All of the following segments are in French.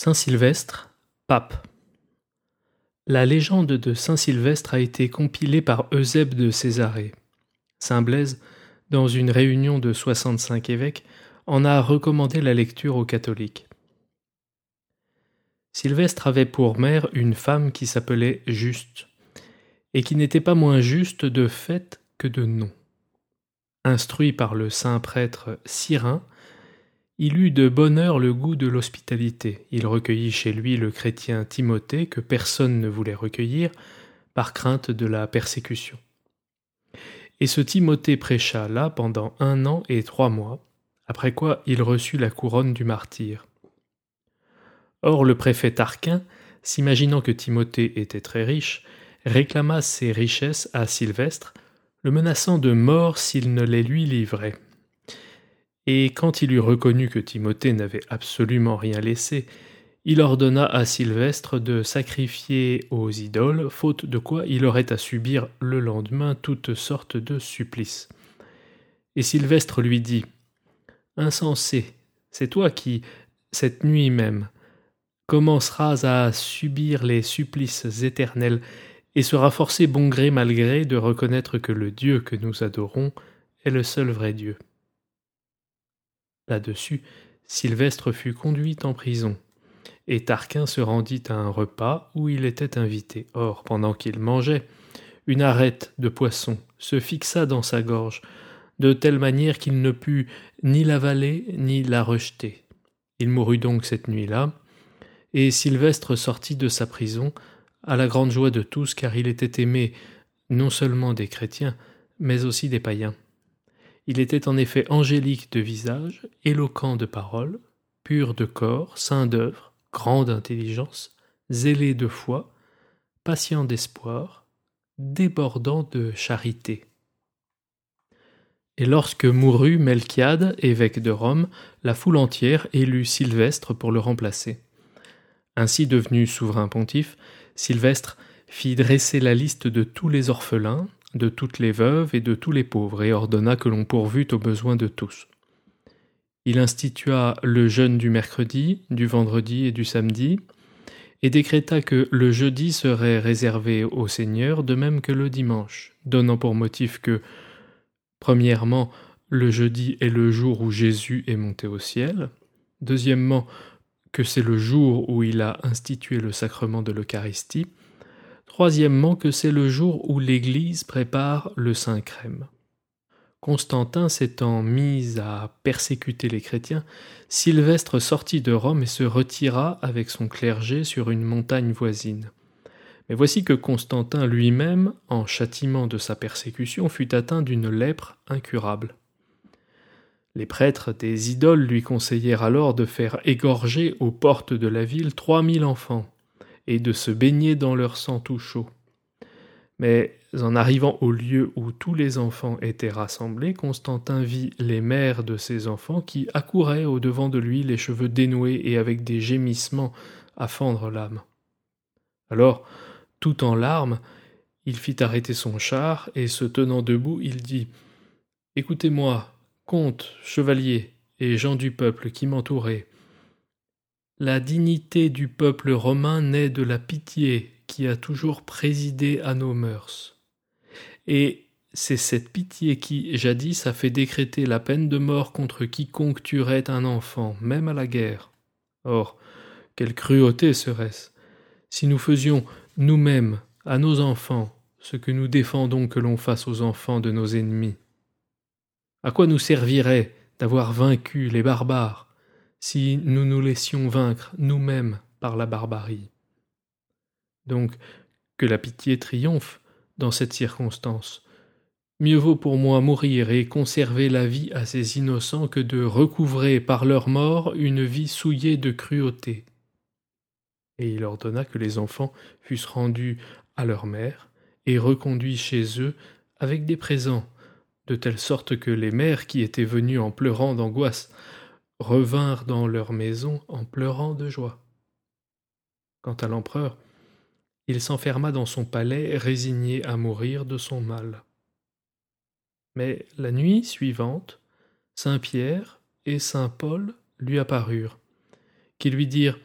Saint Sylvestre, pape. La légende de Saint Sylvestre a été compilée par Eusèbe de Césarée. Saint Blaise, dans une réunion de 65 évêques, en a recommandé la lecture aux catholiques. Sylvestre avait pour mère une femme qui s'appelait Juste, et qui n'était pas moins juste de fait que de nom. Instruit par le saint prêtre Cyrin, il eut de bonne heure le goût de l'hospitalité. Il recueillit chez lui le chrétien Timothée que personne ne voulait recueillir par crainte de la persécution. Et ce Timothée prêcha là pendant un an et trois mois, après quoi il reçut la couronne du martyr. Or le préfet Tarquin, s'imaginant que Timothée était très riche, réclama ses richesses à Sylvestre, le menaçant de mort s'il ne les lui livrait. Et quand il eut reconnu que Timothée n'avait absolument rien laissé, il ordonna à Sylvestre de sacrifier aux idoles, faute de quoi il aurait à subir le lendemain toutes sortes de supplices. Et Sylvestre lui dit Insensé, c'est toi qui, cette nuit même, commenceras à subir les supplices éternels et seras forcé bon gré mal gré de reconnaître que le Dieu que nous adorons est le seul vrai Dieu. Là-dessus, Sylvestre fut conduit en prison, et Tarquin se rendit à un repas où il était invité. Or, pendant qu'il mangeait, une arête de poisson se fixa dans sa gorge, de telle manière qu'il ne put ni l'avaler ni la rejeter. Il mourut donc cette nuit-là, et Sylvestre sortit de sa prison, à la grande joie de tous, car il était aimé non seulement des chrétiens, mais aussi des païens. Il était en effet angélique de visage, éloquent de parole, pur de corps, saint d'œuvre, grand d'intelligence, zélé de foi, patient d'espoir, débordant de charité. Et lorsque mourut Melchiade, évêque de Rome, la foule entière élut Sylvestre pour le remplacer. Ainsi devenu souverain pontife, Sylvestre fit dresser la liste de tous les orphelins, de toutes les veuves et de tous les pauvres, et ordonna que l'on pourvût aux besoins de tous. Il institua le jeûne du mercredi, du vendredi et du samedi, et décréta que le jeudi serait réservé au Seigneur, de même que le dimanche, donnant pour motif que, premièrement, le jeudi est le jour où Jésus est monté au ciel, deuxièmement, que c'est le jour où il a institué le sacrement de l'Eucharistie, Troisièmement, que c'est le jour où l'Église prépare le Saint Crème. Constantin s'étant mis à persécuter les chrétiens, Sylvestre sortit de Rome et se retira avec son clergé sur une montagne voisine. Mais voici que Constantin lui-même, en châtiment de sa persécution, fut atteint d'une lèpre incurable. Les prêtres des idoles lui conseillèrent alors de faire égorger aux portes de la ville trois mille enfants et de se baigner dans leur sang tout chaud. Mais en arrivant au lieu où tous les enfants étaient rassemblés, Constantin vit les mères de ces enfants qui accouraient au devant de lui, les cheveux dénoués et avec des gémissements à fendre l'âme. Alors, tout en larmes, il fit arrêter son char, et se tenant debout, il dit Écoutez-moi, comte, chevalier, et gens du peuple qui m'entouraient, la dignité du peuple romain naît de la pitié qui a toujours présidé à nos mœurs. Et c'est cette pitié qui, jadis, a fait décréter la peine de mort contre quiconque tuerait un enfant, même à la guerre. Or, quelle cruauté serait-ce si nous faisions nous-mêmes, à nos enfants, ce que nous défendons que l'on fasse aux enfants de nos ennemis? À quoi nous servirait d'avoir vaincu les barbares si nous nous laissions vaincre nous-mêmes par la barbarie. Donc, que la pitié triomphe dans cette circonstance. Mieux vaut pour moi mourir et conserver la vie à ces innocents que de recouvrer par leur mort une vie souillée de cruauté. Et il ordonna que les enfants fussent rendus à leur mère et reconduits chez eux avec des présents, de telle sorte que les mères qui étaient venues en pleurant d'angoisse revinrent dans leur maison en pleurant de joie. Quant à l'empereur, il s'enferma dans son palais résigné à mourir de son mal. Mais la nuit suivante, Saint Pierre et Saint Paul lui apparurent, qui lui dirent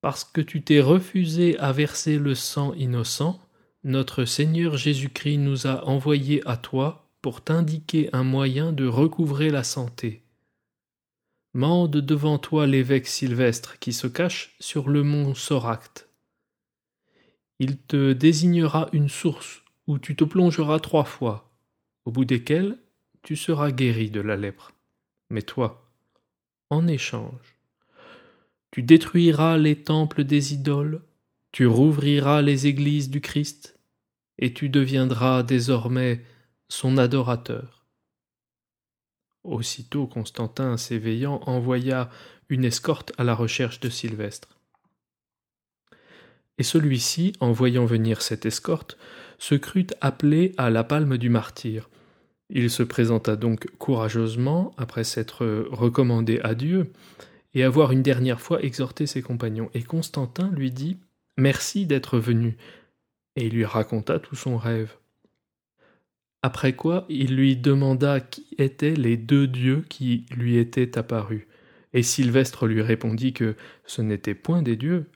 Parce que tu t'es refusé à verser le sang innocent, notre Seigneur Jésus-Christ nous a envoyés à toi pour t'indiquer un moyen de recouvrer la santé. Mande devant toi l'évêque Sylvestre qui se cache sur le mont Soracte. Il te désignera une source où tu te plongeras trois fois, au bout desquelles tu seras guéri de la lèpre. Mais toi, en échange, tu détruiras les temples des idoles, tu rouvriras les églises du Christ, et tu deviendras désormais son adorateur. Aussitôt Constantin, s'éveillant, envoya une escorte à la recherche de Sylvestre. Et celui-ci, en voyant venir cette escorte, se crut appelé à la palme du martyr. Il se présenta donc courageusement, après s'être recommandé à Dieu, et avoir une dernière fois exhorté ses compagnons. Et Constantin lui dit Merci d'être venu, et il lui raconta tout son rêve. Après quoi il lui demanda qui étaient les deux dieux qui lui étaient apparus. Et Sylvestre lui répondit que ce n'étaient point des dieux,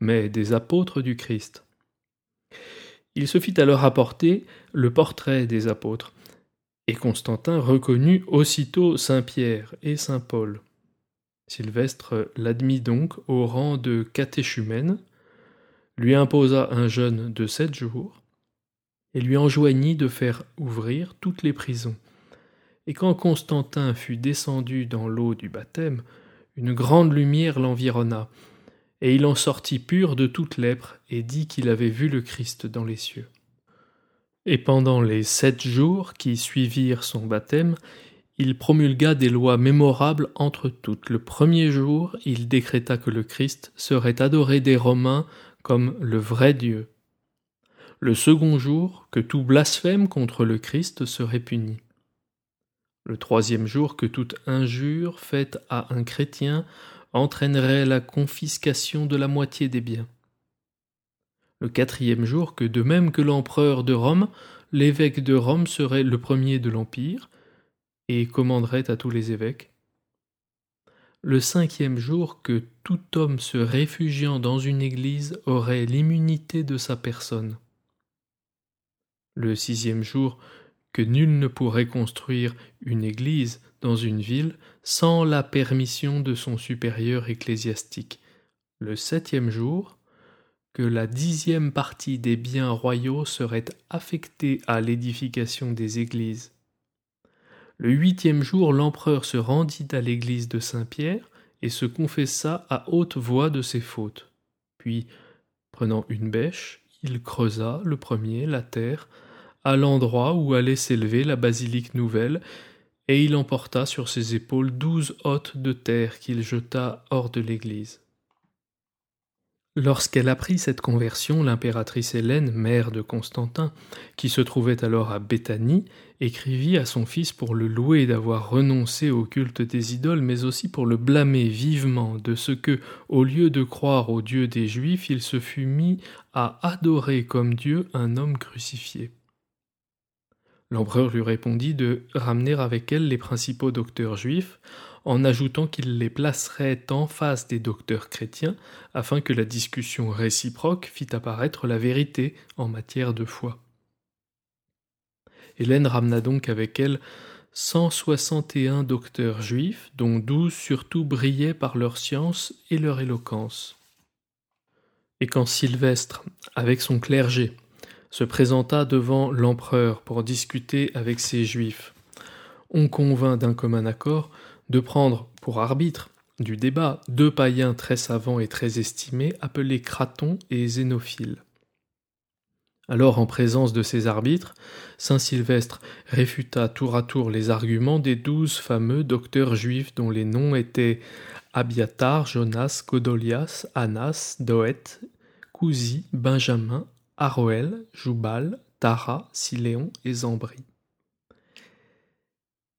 mais des apôtres du Christ. Il se fit alors apporter le portrait des apôtres, et Constantin reconnut aussitôt Saint Pierre et Saint Paul. Sylvestre l'admit donc au rang de catéchumène, lui imposa un jeûne de sept jours, et lui enjoignit de faire ouvrir toutes les prisons. Et quand Constantin fut descendu dans l'eau du baptême, une grande lumière l'environna, et il en sortit pur de toute lèpre, et dit qu'il avait vu le Christ dans les cieux. Et pendant les sept jours qui suivirent son baptême, il promulgua des lois mémorables entre toutes. Le premier jour, il décréta que le Christ serait adoré des Romains comme le vrai Dieu. Le second jour, que tout blasphème contre le Christ serait puni. Le troisième jour, que toute injure faite à un chrétien entraînerait la confiscation de la moitié des biens. Le quatrième jour, que de même que l'empereur de Rome, l'évêque de Rome serait le premier de l'Empire et commanderait à tous les évêques. Le cinquième jour, que tout homme se réfugiant dans une église aurait l'immunité de sa personne. Le sixième jour, que nul ne pourrait construire une église dans une ville sans la permission de son supérieur ecclésiastique. Le septième jour, que la dixième partie des biens royaux serait affectée à l'édification des églises. Le huitième jour, l'empereur se rendit à l'église de Saint-Pierre et se confessa à haute voix de ses fautes. Puis, prenant une bêche, il creusa le premier la terre à l'endroit où allait s'élever la basilique nouvelle et il emporta sur ses épaules douze hôtes de terre qu'il jeta hors de l'église. Lorsqu'elle apprit cette conversion, l'impératrice Hélène, mère de Constantin, qui se trouvait alors à Béthanie, écrivit à son fils pour le louer d'avoir renoncé au culte des idoles, mais aussi pour le blâmer vivement de ce que, au lieu de croire au Dieu des Juifs, il se fût mis à adorer comme Dieu un homme crucifié. L'empereur lui répondit de ramener avec elle les principaux docteurs juifs, en ajoutant qu'il les placerait en face des docteurs chrétiens, afin que la discussion réciproque fît apparaître la vérité en matière de foi. Hélène ramena donc avec elle cent soixante et un docteurs juifs, dont douze surtout brillaient par leur science et leur éloquence. Et quand Sylvestre, avec son clergé, se présenta devant l'empereur pour discuter avec ses juifs. On convint d'un commun accord de prendre pour arbitre du débat deux païens très savants et très estimés appelés Craton et Zénophile. Alors, en présence de ces arbitres, saint Sylvestre réfuta tour à tour les arguments des douze fameux docteurs juifs dont les noms étaient Abiatar, Jonas, Godolias, Anas, Doët, Cousi, Benjamin, Aroël, Joubal, Tara, Siléon et Zambri.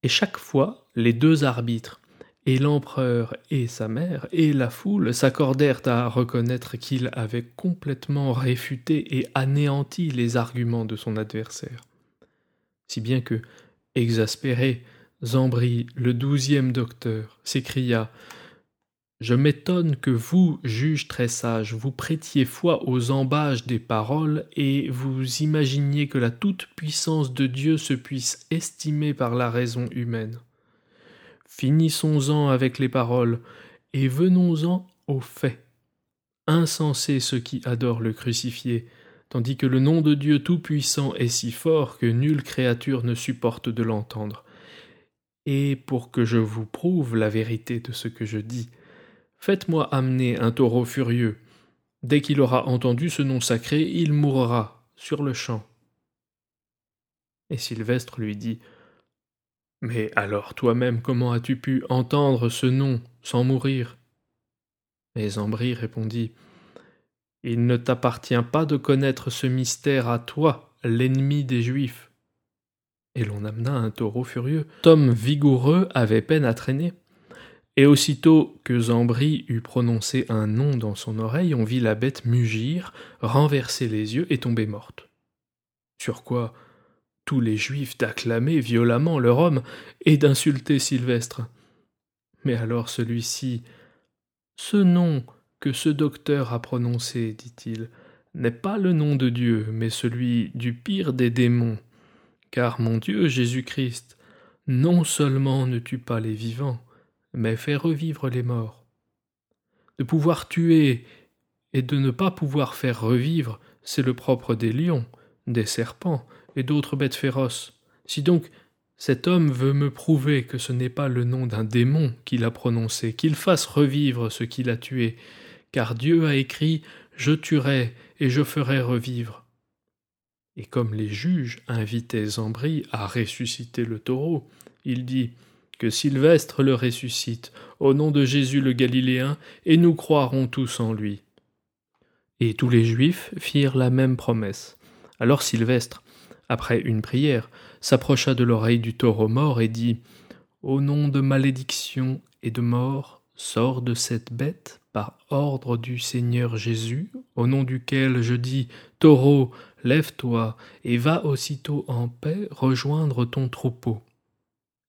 Et chaque fois, les deux arbitres, et l'empereur et sa mère, et la foule s'accordèrent à reconnaître qu'il avait complètement réfuté et anéanti les arguments de son adversaire. Si bien que, exaspéré, Zambri, le douzième docteur, s'écria Je m'étonne que vous, juges très sages, vous prêtiez foi aux ambages des paroles et vous imaginiez que la toute-puissance de Dieu se puisse estimer par la raison humaine. Finissons-en avec les paroles et venons-en aux faits. Insensés ceux qui adorent le crucifié, tandis que le nom de Dieu Tout-Puissant est si fort que nulle créature ne supporte de l'entendre. Et pour que je vous prouve la vérité de ce que je dis, Faites-moi amener un taureau furieux. Dès qu'il aura entendu ce nom sacré, il mourra sur le champ. Et Sylvestre lui dit Mais alors toi-même, comment as-tu pu entendre ce nom sans mourir? Et Zambri répondit Il ne t'appartient pas de connaître ce mystère à toi, l'ennemi des Juifs. Et l'on amena un taureau furieux. Tom vigoureux avait peine à traîner. Et aussitôt que Zambri eut prononcé un nom dans son oreille, on vit la bête mugir, renverser les yeux et tomber morte. Sur quoi tous les Juifs d'acclamer violemment leur homme et d'insulter Sylvestre. Mais alors celui-ci Ce nom que ce docteur a prononcé, dit-il, n'est pas le nom de Dieu, mais celui du pire des démons. Car mon Dieu Jésus-Christ, non seulement ne tue pas les vivants, mais fait revivre les morts. De pouvoir tuer et de ne pas pouvoir faire revivre, c'est le propre des lions, des serpents et d'autres bêtes féroces. Si donc cet homme veut me prouver que ce n'est pas le nom d'un démon qu'il a prononcé, qu'il fasse revivre ce qu'il a tué, car Dieu a écrit Je tuerai et je ferai revivre. Et comme les juges invitaient Zambri à ressusciter le taureau, il dit que Sylvestre le ressuscite, au nom de Jésus le Galiléen, et nous croirons tous en lui. Et tous les Juifs firent la même promesse. Alors Sylvestre, après une prière, s'approcha de l'oreille du taureau mort et dit Au nom de malédiction et de mort, sors de cette bête par ordre du Seigneur Jésus, au nom duquel je dis Taureau, lève-toi et va aussitôt en paix rejoindre ton troupeau.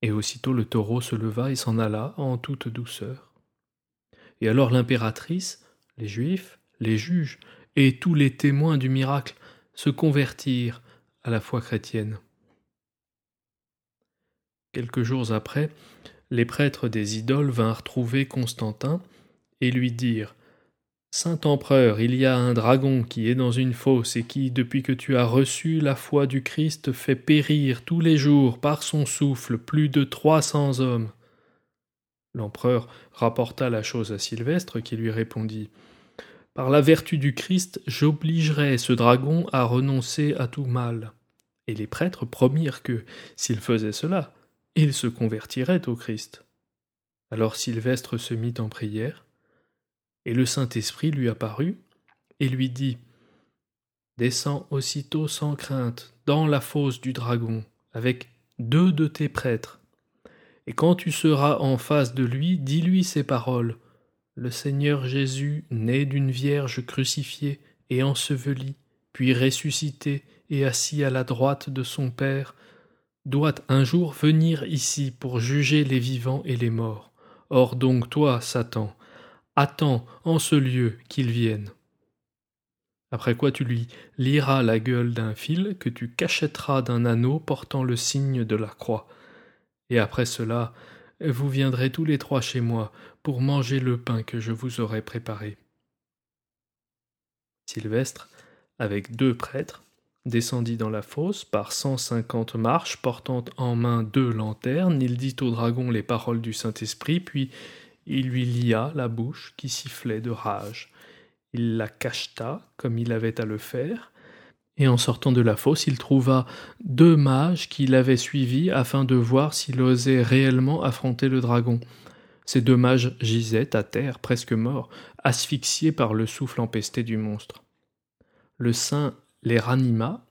Et aussitôt le taureau se leva et s'en alla en toute douceur. Et alors l'impératrice, les Juifs, les juges et tous les témoins du miracle se convertirent à la foi chrétienne. Quelques jours après, les prêtres des idoles vinrent trouver Constantin et lui dirent Saint empereur, il y a un dragon qui est dans une fosse et qui, depuis que tu as reçu la foi du Christ, fait périr tous les jours par son souffle plus de trois cents hommes. L'empereur rapporta la chose à Sylvestre qui lui répondit Par la vertu du Christ, j'obligerai ce dragon à renoncer à tout mal. Et les prêtres promirent que, s'il faisait cela, il se convertirait au Christ. Alors Sylvestre se mit en prière, et le Saint-Esprit lui apparut et lui dit Descends aussitôt sans crainte dans la fosse du dragon avec deux de tes prêtres. Et quand tu seras en face de lui, dis-lui ces paroles. Le Seigneur Jésus, né d'une vierge crucifiée et ensevelie, puis ressuscité et assis à la droite de son Père, doit un jour venir ici pour juger les vivants et les morts. Or donc toi, Satan, Attends en ce lieu qu'il vienne. Après quoi tu lui liras la gueule d'un fil que tu cachetteras d'un anneau portant le signe de la croix. Et après cela, vous viendrez tous les trois chez moi pour manger le pain que je vous aurai préparé. Sylvestre, avec deux prêtres, descendit dans la fosse par cent cinquante marches, portant en main deux lanternes. Il dit au dragon les paroles du Saint-Esprit, puis il lui lia la bouche qui sifflait de rage. Il la cacheta comme il avait à le faire, et en sortant de la fosse, il trouva deux mages qui l'avaient suivi afin de voir s'il osait réellement affronter le dragon. Ces deux mages gisaient à terre, presque morts, asphyxiés par le souffle empesté du monstre. Le saint les ranima,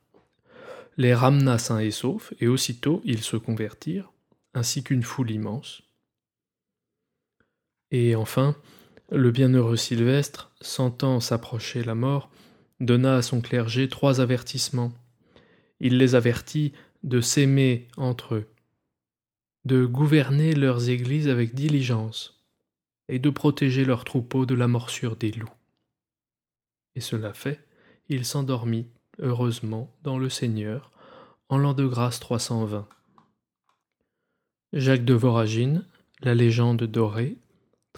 les ramena sains et saufs, et aussitôt ils se convertirent, ainsi qu'une foule immense. Et enfin, le bienheureux Sylvestre, sentant s'approcher la mort, donna à son clergé trois avertissements. Il les avertit de s'aimer entre eux, de gouverner leurs églises avec diligence, et de protéger leurs troupeaux de la morsure des loups. Et cela fait, il s'endormit, heureusement, dans le Seigneur, en l'an de grâce 320. Jacques de Voragine, La légende dorée,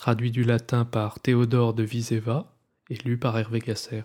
traduit du latin par Théodore de Viseva et lu par Hervé Gasser.